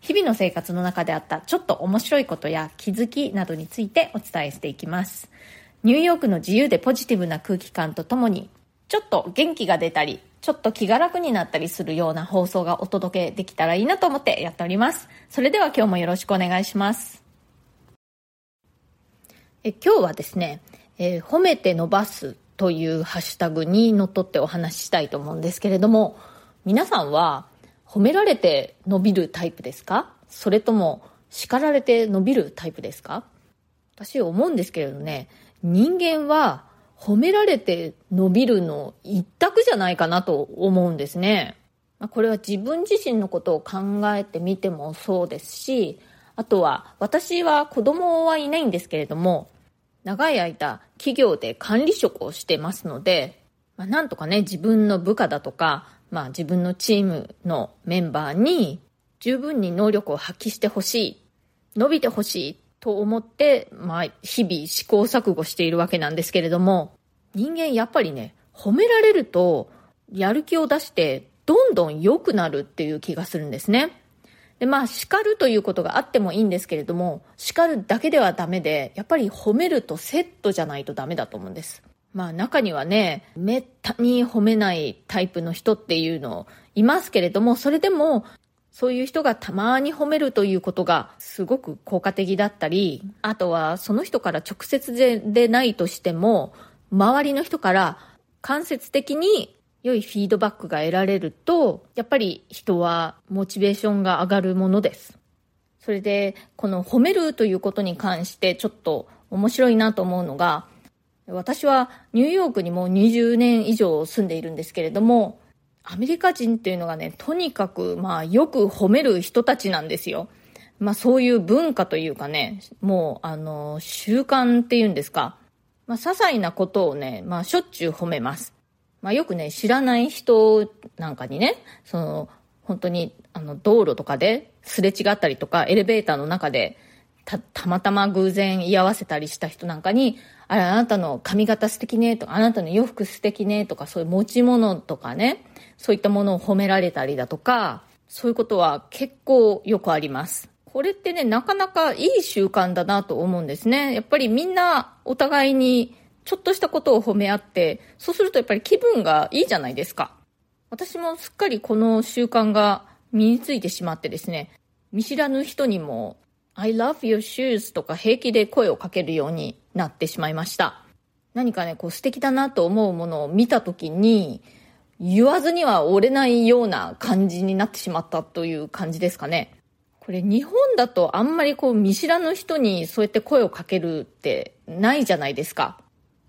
日々の生活の中であったちょっと面白いことや気づきなどについてお伝えしていきます。ニューヨークの自由でポジティブな空気感とともに、ちょっと元気が出たり、ちょっと気が楽になったりするような放送がお届けできたらいいなと思ってやっております。それでは今日もよろしくお願いします。え今日はですね、えー、褒めて伸ばすというハッシュタグにのっとってお話ししたいと思うんですけれども、皆さんは褒められて伸びるタイプですか？それとも叱られて伸びるタイプですか？私思うんですけれどね、人間は褒められて伸びるの一択じゃないかなと思うんですね。これは自分自身のことを考えてみてもそうですし、あとは私は子供はいないんですけれども、長い間企業で管理職をしてますので、まあ、なんとかね、自分の部下だとか、まあ自分のチームのメンバーに十分に能力を発揮してほしい、伸びてほしいと思って、まあ日々試行錯誤しているわけなんですけれども、人間やっぱりね、褒められるとやる気を出してどんどん良くなるっていう気がするんですね。で、まあ、叱るということがあってもいいんですけれども、叱るだけではダメで、やっぱり褒めるとセットじゃないとダメだと思うんです。まあ中にはね、めったに褒めないタイプの人っていうのいますけれども、それでもそういう人がたまに褒めるということがすごく効果的だったり、あとはその人から直接ででないとしても、周りの人から間接的に良いフィードバックが得られると、やっぱり人はモチベーションが上がるものです。それで、この褒めるということに関してちょっと面白いなと思うのが、私はニューヨークにもう20年以上住んでいるんですけれども、アメリカ人っていうのがね、とにかく、まあ、よく褒める人たちなんですよ。まあ、そういう文化というかね、もう、あの、習慣っていうんですか。まあ、些細なことをね、まあ、しょっちゅう褒めます。まあ、よくね、知らない人なんかにね、その、本当に、あの、道路とかですれ違ったりとか、エレベーターの中で、た、たまたま偶然居合わせたりした人なんかに、あれ、あなたの髪型素敵ね、とか、あなたの洋服素敵ね、とか、そういう持ち物とかね、そういったものを褒められたりだとか、そういうことは結構よくあります。これってね、なかなかいい習慣だなと思うんですね。やっぱりみんなお互いにちょっとしたことを褒め合って、そうするとやっぱり気分がいいじゃないですか。私もすっかりこの習慣が身についてしまってですね、見知らぬ人にも I love your shoes とか平気で声をかけるようになってしまいました。何かね、こう素敵だなと思うものを見た時に、言わずには折れないような感じになってしまったという感じですかね。これ日本だとあんまりこう見知らぬ人にそうやって声をかけるってないじゃないですか。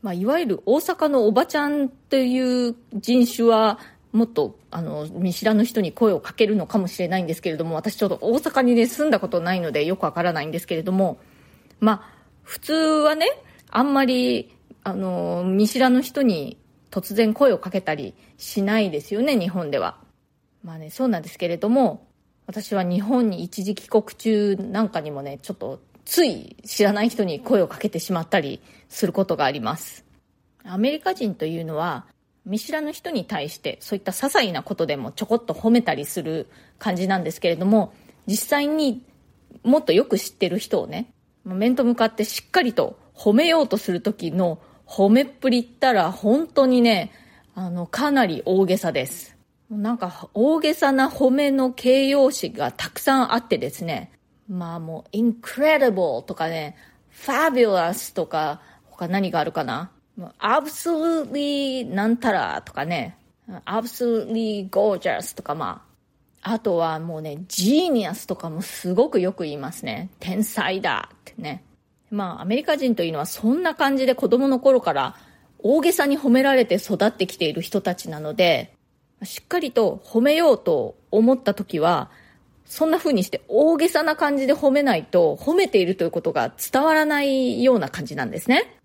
まあ、いわゆる大阪のおばちゃんっていう人種はもっと、あの、見知らぬ人に声をかけるのかもしれないんですけれども、私ちょうど大阪にね、住んだことないのでよくわからないんですけれども、まあ、普通はね、あんまり、あの、見知らぬ人に突然声をかけたりしないですよね、日本では。まあね、そうなんですけれども、私は日本に一時帰国中なんかにもね、ちょっとつい知らない人に声をかけてしまったりすることがあります。アメリカ人というのは、見知らぬ人に対してそういった些細なことでもちょこっと褒めたりする感じなんですけれども実際にもっとよく知ってる人をね面と向かってしっかりと褒めようとする時の褒めっぷりったら本当にねあのかなり大げさです。なんか大げさな褒めの形容詞がたくさんあってですねまあもう incredible とかね fabulous とか他何があるかな？Absolutely なんたらとかね、absolutely gorgeous とかまあ、あとはもうね、genius とかもすごくよく言いますね。天才だってね。まあ、アメリカ人というのはそんな感じで子供の頃から大げさに褒められて育ってきている人たちなので、しっかりと褒めようと思った時は、そんな風にして大げさな感じで褒めないと褒めているということが伝わらないような感じなんですね。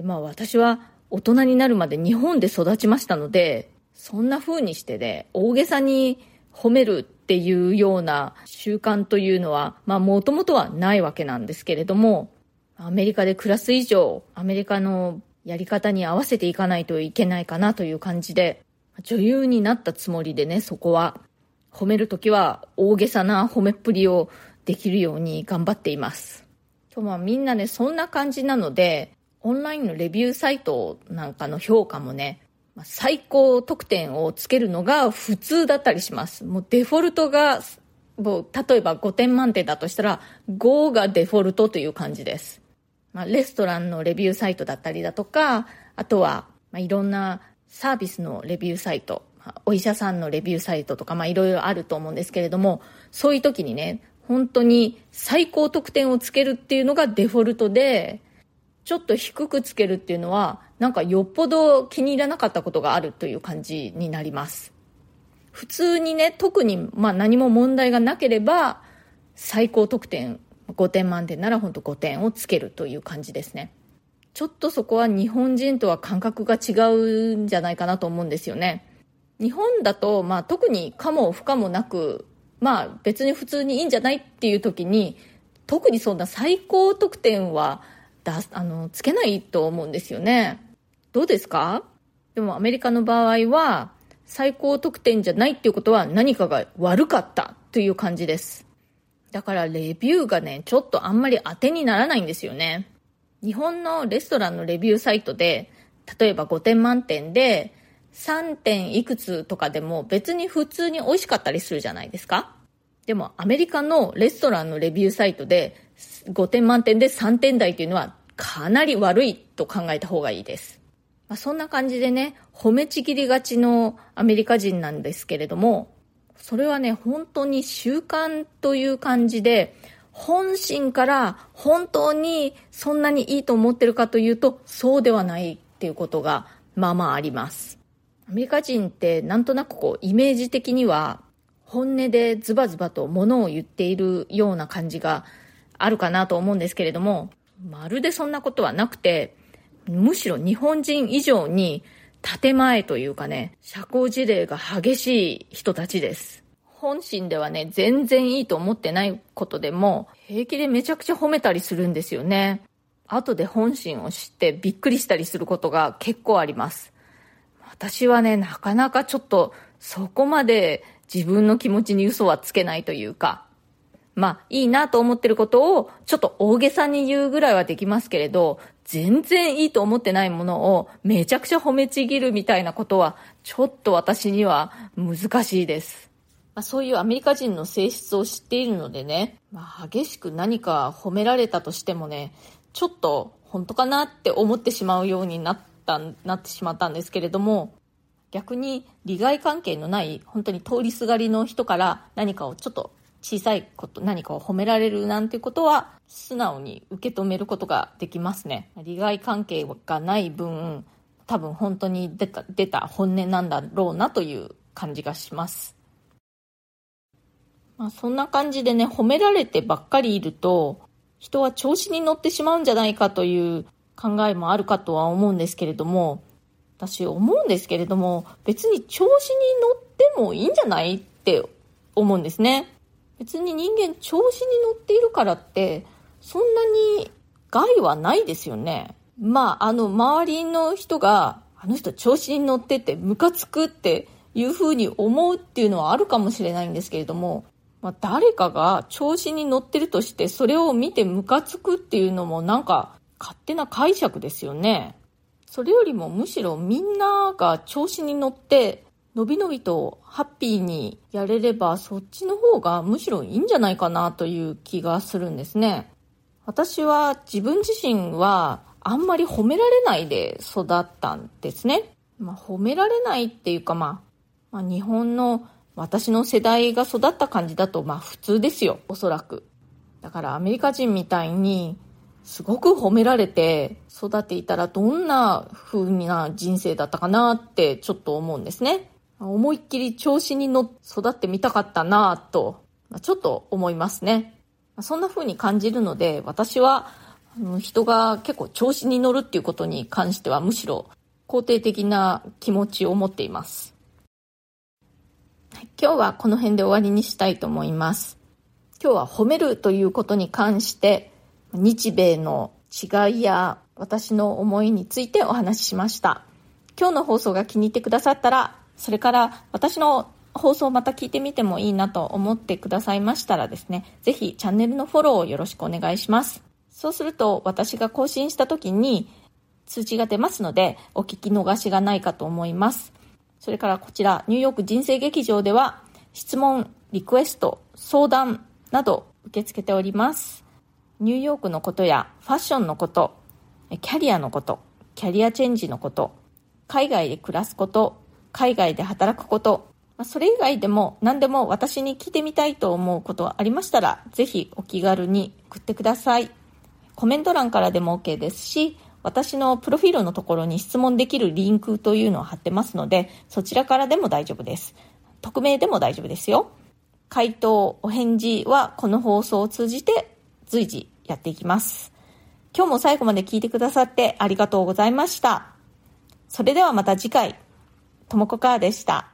まあ私は大人になるまで日本で育ちましたので、そんな風にしてね、大げさに褒めるっていうような習慣というのは、まあもともとはないわけなんですけれども、アメリカで暮らす以上、アメリカのやり方に合わせていかないといけないかなという感じで、女優になったつもりでね、そこは褒めるときは大げさな褒めっぷりをできるように頑張っています。とまあみんなね、そんな感じなので、オンラインのレビューサイトなんかの評価もね、最高得点をつけるのが普通だったりします。もうデフォルトが、もう例えば5点満点だとしたら5がデフォルトという感じです。まあ、レストランのレビューサイトだったりだとか、あとは、まあ、いろんなサービスのレビューサイト、お医者さんのレビューサイトとか、まあいろいろあると思うんですけれども、そういう時にね、本当に最高得点をつけるっていうのがデフォルトで、ちょっと低くつけるっていうのは、なんかよっぽど気に入らなかったことがあるという感じになります。普通にね、特にまあ何も問題がなければ、最高得点5点満点なら本当5点をつけるという感じですね。ちょっとそこは日本人とは感覚が違うんじゃないかなと思うんですよね。日本だと、まあ、特に可も不可もなく、まあ、別に普通にいいんじゃないっていう時に、特にそんな最高得点は出あの、つけないと思うんですよね。どうですか？でもアメリカの場合は、最高得点じゃないっていうことは何かが悪かったという感じです。だからレビューがね、ちょっとあんまり当てにならないんですよね。日本のレストランのレビューサイトで、例えば5点満点で、3点いくつとかでも別に普通に美味しかったりするじゃないですかでもアメリカのレストランのレビューサイトで5点満点で3点台というのはかなり悪いと考えた方がいいです。まあ、そんな感じでね、褒めちぎりがちのアメリカ人なんですけれども、それはね、本当に習慣という感じで、本心から本当にそんなにいいと思ってるかというと、そうではないっていうことがまあまああります。アメリカ人ってなんとなくこうイメージ的には本音でズバズバと物を言っているような感じがあるかなと思うんですけれども、まるでそんなことはなくて、むしろ日本人以上に建前というかね、社交辞令が激しい人たちです。本心ではね、全然いいと思ってないことでも、平気でめちゃくちゃ褒めたりするんですよね。後で本心を知ってびっくりしたりすることが結構あります。私はね、なかなかちょっとそこまで自分の気持ちに嘘はつけないというか、まあいいなと思ってることをちょっと大げさに言うぐらいはできますけれど、全然いいと思ってないものをめちゃくちゃ褒めちぎるみたいなことはちょっと私には難しいです。まあ、そういうアメリカ人の性質を知っているのでね、まあ、激しく何か褒められたとしてもね、ちょっと本当かなって思ってしまうようになっ、たなってしまったんですけれども逆に利害関係のない本当に通りすがりの人から何かをちょっと小さいこと何かを褒められるなんてことは素直に受け止めることができますね利害関係がない分多分本当に出た出た本音なんだろうなという感じがしますまあそんな感じでね褒められてばっかりいると人は調子に乗ってしまうんじゃないかという考えもあるかとは思うんですけれども、私思うんですけれども、別に調子に乗ってもいいんじゃないって思うんですね。別に人間調子に乗っているからって、そんなに害はないですよね。まあ、あの、周りの人が、あの人調子に乗っててムカつくっていうふうに思うっていうのはあるかもしれないんですけれども、まあ、誰かが調子に乗ってるとして、それを見てムカつくっていうのもなんか、勝手な解釈ですよね。それよりもむしろみんなが調子に乗って、のびのびとハッピーにやれればそっちの方がむしろいいんじゃないかなという気がするんですね。私は自分自身はあんまり褒められないで育ったんですね。まあ、褒められないっていうか、まあ、まあ、日本の私の世代が育った感じだとまあ普通ですよ、おそらく。だからアメリカ人みたいにすごく褒められて育っていたらどんな風な人生だったかなってちょっと思うんですね。思いっきり調子に乗っ育ってみたかったなぁと。ちょっと思いますね。そんな風に感じるので、私は人が結構調子に乗るっていうことに関してはむしろ肯定的な気持ちを持っています。今日はこの辺で終わりにしたいと思います。今日は褒めるということに関して日米の違いや私の思いについてお話ししました。今日の放送が気に入ってくださったら、それから私の放送また聞いてみてもいいなと思ってくださいましたらですね、ぜひチャンネルのフォローをよろしくお願いします。そうすると私が更新した時に通知が出ますのでお聞き逃しがないかと思います。それからこちらニューヨーク人生劇場では質問、リクエスト、相談など受け付けております。ニューヨークのことやファッションのこと、キャリアのこと、キャリアチェンジのこと、海外で暮らすこと、海外で働くこと、それ以外でも何でも私に聞いてみたいと思うことありましたら、ぜひお気軽に送ってください。コメント欄からでも OK ですし、私のプロフィールのところに質問できるリンクというのを貼ってますので、そちらからでも大丈夫です。匿名でも大丈夫ですよ。回答、お返事はこの放送を通じて随時やっていきます。今日も最後まで聞いてくださってありがとうございました。それではまた次回、ともこかーでした。